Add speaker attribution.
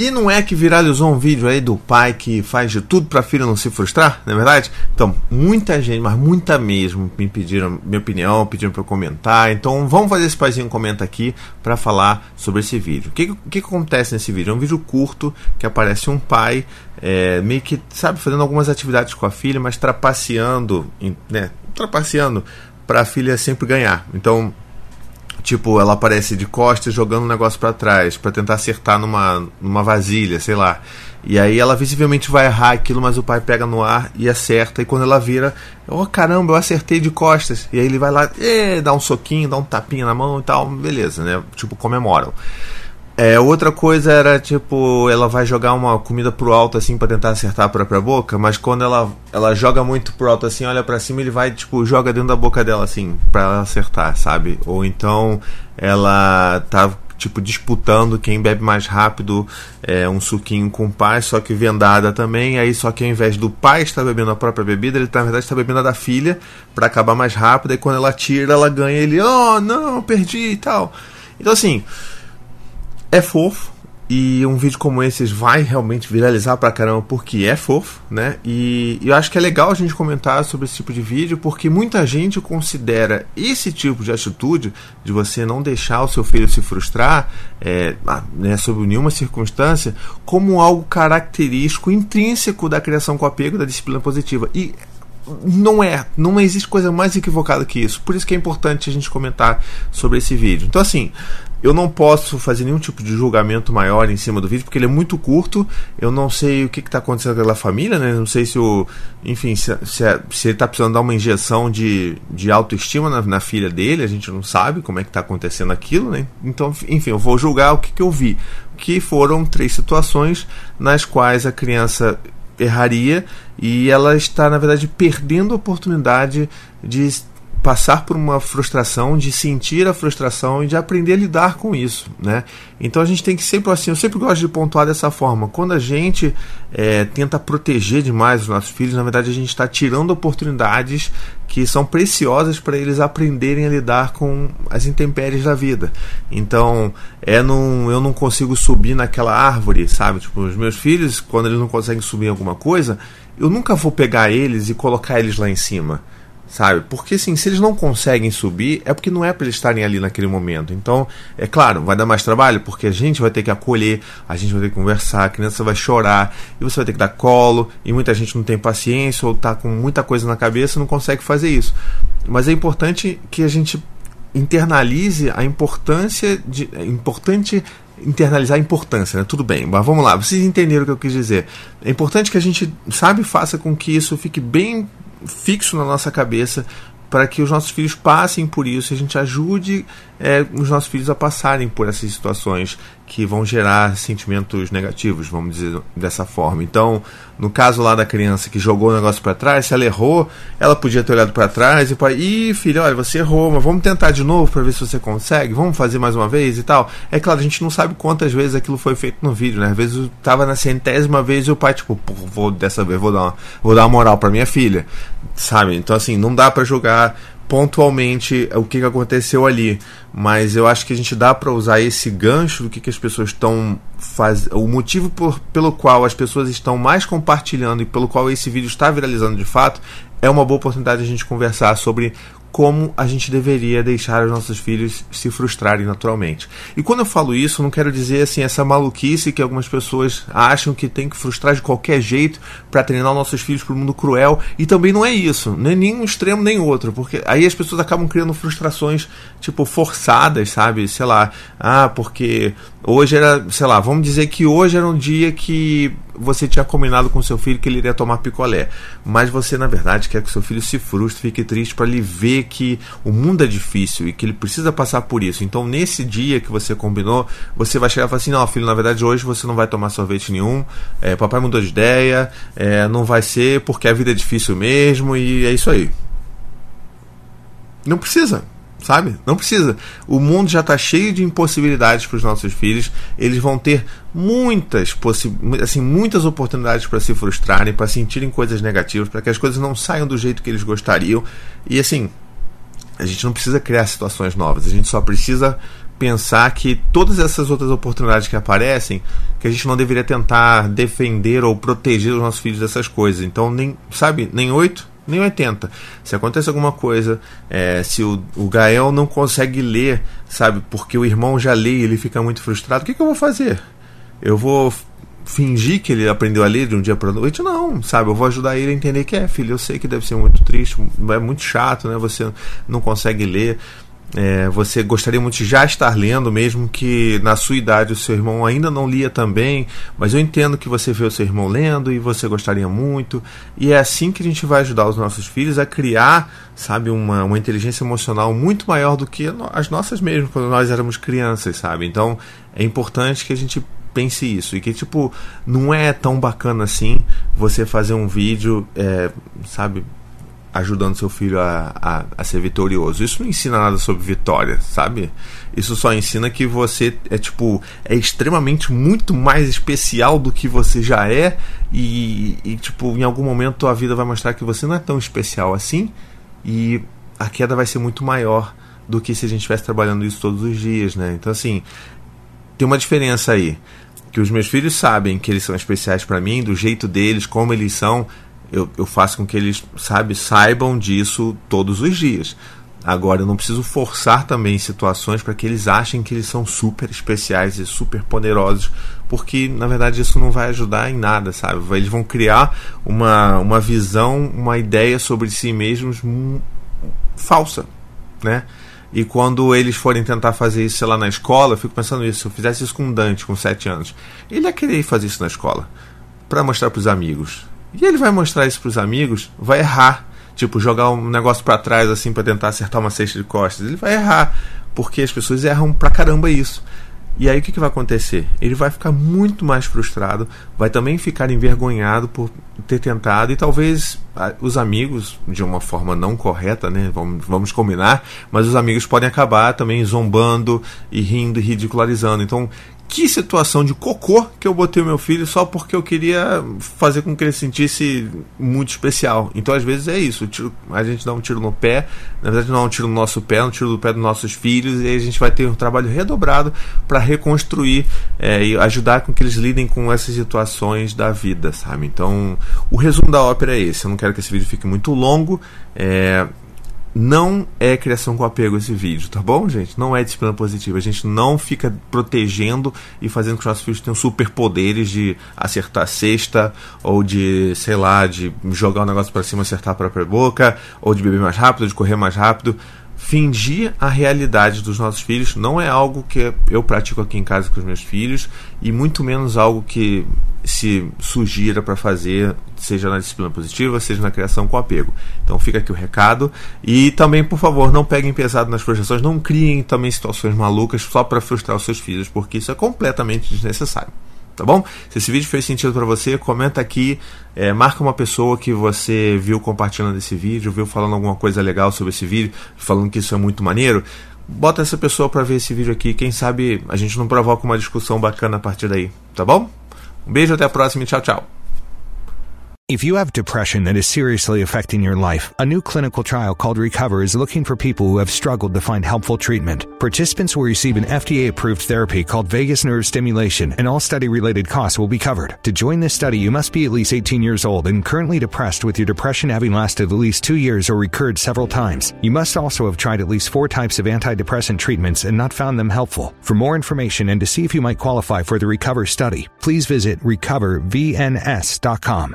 Speaker 1: E não é que viralizou um vídeo aí do pai que faz de tudo para a filha não se frustrar, não é verdade? Então, muita gente, mas muita mesmo, me pediram minha opinião, pediram para eu comentar. Então, vamos fazer esse paizinho comenta aqui para falar sobre esse vídeo. O que, que, que, acontece nesse vídeo? É um vídeo curto que aparece um pai é, meio que, sabe, fazendo algumas atividades com a filha, mas trapaceando, né? Trapaceando para a filha sempre ganhar. Então, Tipo, ela aparece de costas jogando um negócio para trás para tentar acertar numa, numa vasilha, sei lá. E aí ela visivelmente vai errar aquilo, mas o pai pega no ar e acerta. E quando ela vira, oh caramba, eu acertei de costas. E aí ele vai lá, dá um soquinho, dá um tapinha na mão e tal, beleza, né? Tipo, comemoram. É, outra coisa era, tipo, ela vai jogar uma comida pro alto, assim, para tentar acertar a própria boca, mas quando ela, ela joga muito pro alto, assim, olha para cima, ele vai, tipo, joga dentro da boca dela, assim, pra acertar, sabe? Ou então ela tá, tipo, disputando quem bebe mais rápido é, um suquinho com o pai, só que vendada também, aí só que ao invés do pai estar bebendo a própria bebida, ele na verdade está bebendo a da filha para acabar mais rápido, e quando ela tira, ela ganha, ele, oh, não, perdi e tal. Então, assim é fofo. E um vídeo como esse vai realmente viralizar pra caramba porque é fofo, né? E, eu acho que é legal a gente comentar sobre esse tipo de vídeo porque muita gente considera esse tipo de atitude de você não deixar o seu filho se frustrar é, ah, né, sob nenhuma circunstância como algo característico, intrínseco da criação com apego, da disciplina positiva. E não é, não existe coisa mais equivocada que isso. Por isso que é importante a gente comentar sobre esse vídeo. Então, assim, eu não posso fazer nenhum tipo de julgamento maior em cima do vídeo, porque ele é muito curto. Eu não sei o que está acontecendo com aquela família, né? Não sei se o. Enfim, se, se, se ele está precisando dar uma injeção de, de autoestima na, na, filha dele, a gente não sabe como é que está acontecendo aquilo, né? Então, enfim, eu vou julgar o que, que eu vi. Que foram três situações nas quais a criança erraria e ela está, na verdade, perdendo a oportunidade de passar por uma frustração, de sentir a frustração e de aprender a lidar com isso, né? Então a gente tem que sempre assim, eu sempre gosto de pontuar dessa forma. Quando a gente é, tenta proteger demais os nossos filhos, na verdade a gente está tirando oportunidades que são preciosas para eles aprenderem a lidar com as intempéries da vida. Então é num, eu não consigo subir naquela árvore, sabe? Tipo os meus filhos, quando eles não conseguem subir alguma coisa, eu nunca vou pegar eles e colocar eles lá em cima sabe? Porque assim, se eles não conseguem subir, é porque não é para eles estarem ali naquele momento. Então, é claro, vai dar mais trabalho, porque a gente vai ter que acolher, a gente vai ter que conversar, a criança vai chorar, e você vai ter que dar colo, e muita gente não tem paciência ou tá com muita coisa na cabeça e não consegue fazer isso. Mas é importante que a gente internalize a importância de é importante internalizar a importância, né? Tudo bem, mas vamos lá, vocês entenderam o que eu quis dizer. É importante que a gente, sabe, faça com que isso fique bem fixo na nossa cabeça para que os nossos filhos passem por isso a gente ajude é, os nossos filhos a passarem por essas situações que vão gerar sentimentos negativos, vamos dizer dessa forma. Então, no caso lá da criança que jogou o negócio para trás, se ela errou, ela podia ter olhado para trás e para ih, filho, olha, você errou, mas vamos tentar de novo para ver se você consegue, vamos fazer mais uma vez e tal. É claro, a gente não sabe quantas vezes aquilo foi feito no vídeo, né? Às vezes tava na centésima vez e o pai tipo, vou dessa vez vou dar uma, vou dar uma moral para minha filha, sabe? Então assim, não dá para jogar pontualmente o que, aconteceu ali, mas eu acho que a gente dá para usar esse gancho do que, que as pessoas estão fazendo, o motivo por, pelo qual as pessoas estão mais compartilhando e pelo qual esse vídeo está viralizando de fato, é uma boa oportunidade de a gente conversar sobre como a gente deveria deixar os nossos filhos se frustrarem naturalmente. E quando eu falo isso, não quero dizer assim essa maluquice que algumas pessoas acham que tem que frustrar de qualquer jeito para treinar os nossos filhos para o mundo cruel. E também não é isso, nem nenhum extremo nem outro, porque aí as pessoas acabam criando frustrações tipo forçadas, sabe? Sei lá, ah, porque hoje era, sei lá, vamos dizer que hoje era um dia que você tinha combinado com seu filho que ele iria tomar picolé, mas você na verdade quer que seu filho se frustre, fique triste para ele ver que o mundo é difícil e que ele precisa passar por isso. Então nesse dia que você combinou, você vai chegar e falar assim: não, filho, na verdade hoje você não vai tomar sorvete nenhum, é, papai mudou de ideia, é, não vai ser porque a vida é difícil mesmo. E é isso aí. Não precisa sabe? Não precisa. O mundo já está cheio de impossibilidades para os nossos filhos. Eles vão ter muitas assim, muitas oportunidades para se frustrarem, para sentirem coisas negativas, para que as coisas não saiam do jeito que eles gostariam. E assim, a gente não precisa criar situações novas. A gente só precisa pensar que todas essas outras oportunidades que aparecem, que a gente não deveria tentar defender ou proteger os nossos filhos dessas coisas. Então, nem, sabe, nem 8, nem 80. Se acontece alguma coisa, é, se o, o Gael não consegue ler, sabe, porque o irmão já lê e ele fica muito frustrado, o que, que eu vou fazer? Eu vou fingir que ele aprendeu a ler de um dia para noite, não, sabe? Eu vou ajudar ele a entender que é, filho, eu sei que deve ser muito triste, é muito chato, né? Você não consegue ler. É, você gostaria muito de já estar lendo, mesmo que na sua idade o seu irmão ainda não lia também, mas eu entendo que você vê o seu irmão lendo e você gostaria muito. E é assim que a gente vai ajudar os nossos filhos a criar, sabe, uma, uma inteligência emocional muito maior do que as nossas mesmo, quando nós éramos crianças, sabe? Então é importante que a gente pense isso. E que, tipo, não é tão bacana assim você fazer um vídeo, é, sabe, ajudando seu filho a, a, a, ser vitorioso. Isso não ensina nada sobre vitória, sabe? Isso só ensina que você é, tipo, é extremamente muito mais especial do que você já é. E, e tipo, em algum momento a vida vai mostrar que você não é tão especial assim. E a queda vai ser muito maior do que se a gente estivesse trabalhando isso todos os dias, né? Então, assim, tem uma diferença aí que os meus filhos sabem que eles são especiais para mim, do jeito deles, como eles são, eu, eu faço com que eles, sabe, saibam disso todos os dias. Agora, eu não preciso forçar também situações para que eles achem que eles são super especiais e super poderosos, porque na verdade isso não vai ajudar em nada, sabe? Eles vão criar uma, uma visão, uma ideia sobre si mesmos falsa, né? E quando eles forem tentar fazer isso, sei lá, na escola, eu fico pensando isso. Se eu fizesse isso com Dante com 7 anos, ele ia querer fazer isso na escola para mostrar para os amigos. E ele vai mostrar isso para os amigos, vai errar. Tipo, jogar um negócio para trás assim para tentar acertar uma cesta de costas. Ele vai errar, porque as pessoas erram pra caramba isso. E aí o que, que vai acontecer? Ele vai ficar muito mais frustrado, vai também ficar envergonhado por ter tentado, e talvez os amigos, de uma forma não correta, né? Vamos, vamos combinar, mas os amigos podem acabar também zombando e rindo e ridicularizando. Então, que situação de cocô que eu botei o meu filho só porque eu queria fazer com que ele se sentisse muito especial. Então, às vezes, é isso. a gente dá um tiro no pé, na verdade, não dá um tiro no nosso pé, um tiro no pé dos nossos filhos, e aí a gente vai ter um trabalho redobrado para reconstruir é, e ajudar com que eles lidem com essas situações da vida, sabe? Então, o resumo da ópera é esse. Eu não quero que esse vídeo fique muito longo. É, não é criação com apego esse vídeo, tá bom, gente? Não é disciplina positiva. A gente não fica protegendo e fazendo que os nossos filhos tenham superpoderes de acertar a cesta, ou de, sei lá, de jogar o um negócio para cima e acertar a própria boca, ou de beber mais rápido, de correr mais rápido fingir a realidade dos nossos filhos não é algo que eu pratico aqui em casa com os meus filhos e muito menos algo que se sugira para fazer, seja na disciplina positiva, seja na criação com apego. Então fica aqui o recado e também, por favor, não peguem pesado nas frustrações, não criem também situações malucas só para frustrar os seus filhos, porque isso é completamente desnecessário tá bom? Se esse vídeo fez sentido para você, comenta aqui, é, marca uma pessoa que você viu compartilhando esse vídeo, viu falando alguma coisa legal sobre esse vídeo, falando que isso é muito maneiro. Bota essa pessoa para ver esse vídeo aqui, quem sabe a gente não provoca uma discussão bacana a partir daí, tá bom? Um beijo, até a próxima e tchau, tchau.
Speaker 2: If you have depression that is seriously affecting your life, a new clinical trial called Recover is looking for people who have struggled to find helpful treatment. Participants will receive an FDA approved therapy called vagus nerve stimulation, and all study related costs will be covered. To join this study, you must be at least 18 years old and currently depressed with your depression having lasted at least two years or recurred several times. You must also have tried at least four types of antidepressant treatments and not found them helpful. For more information and to see if you might qualify for the Recover study, please visit recovervns.com.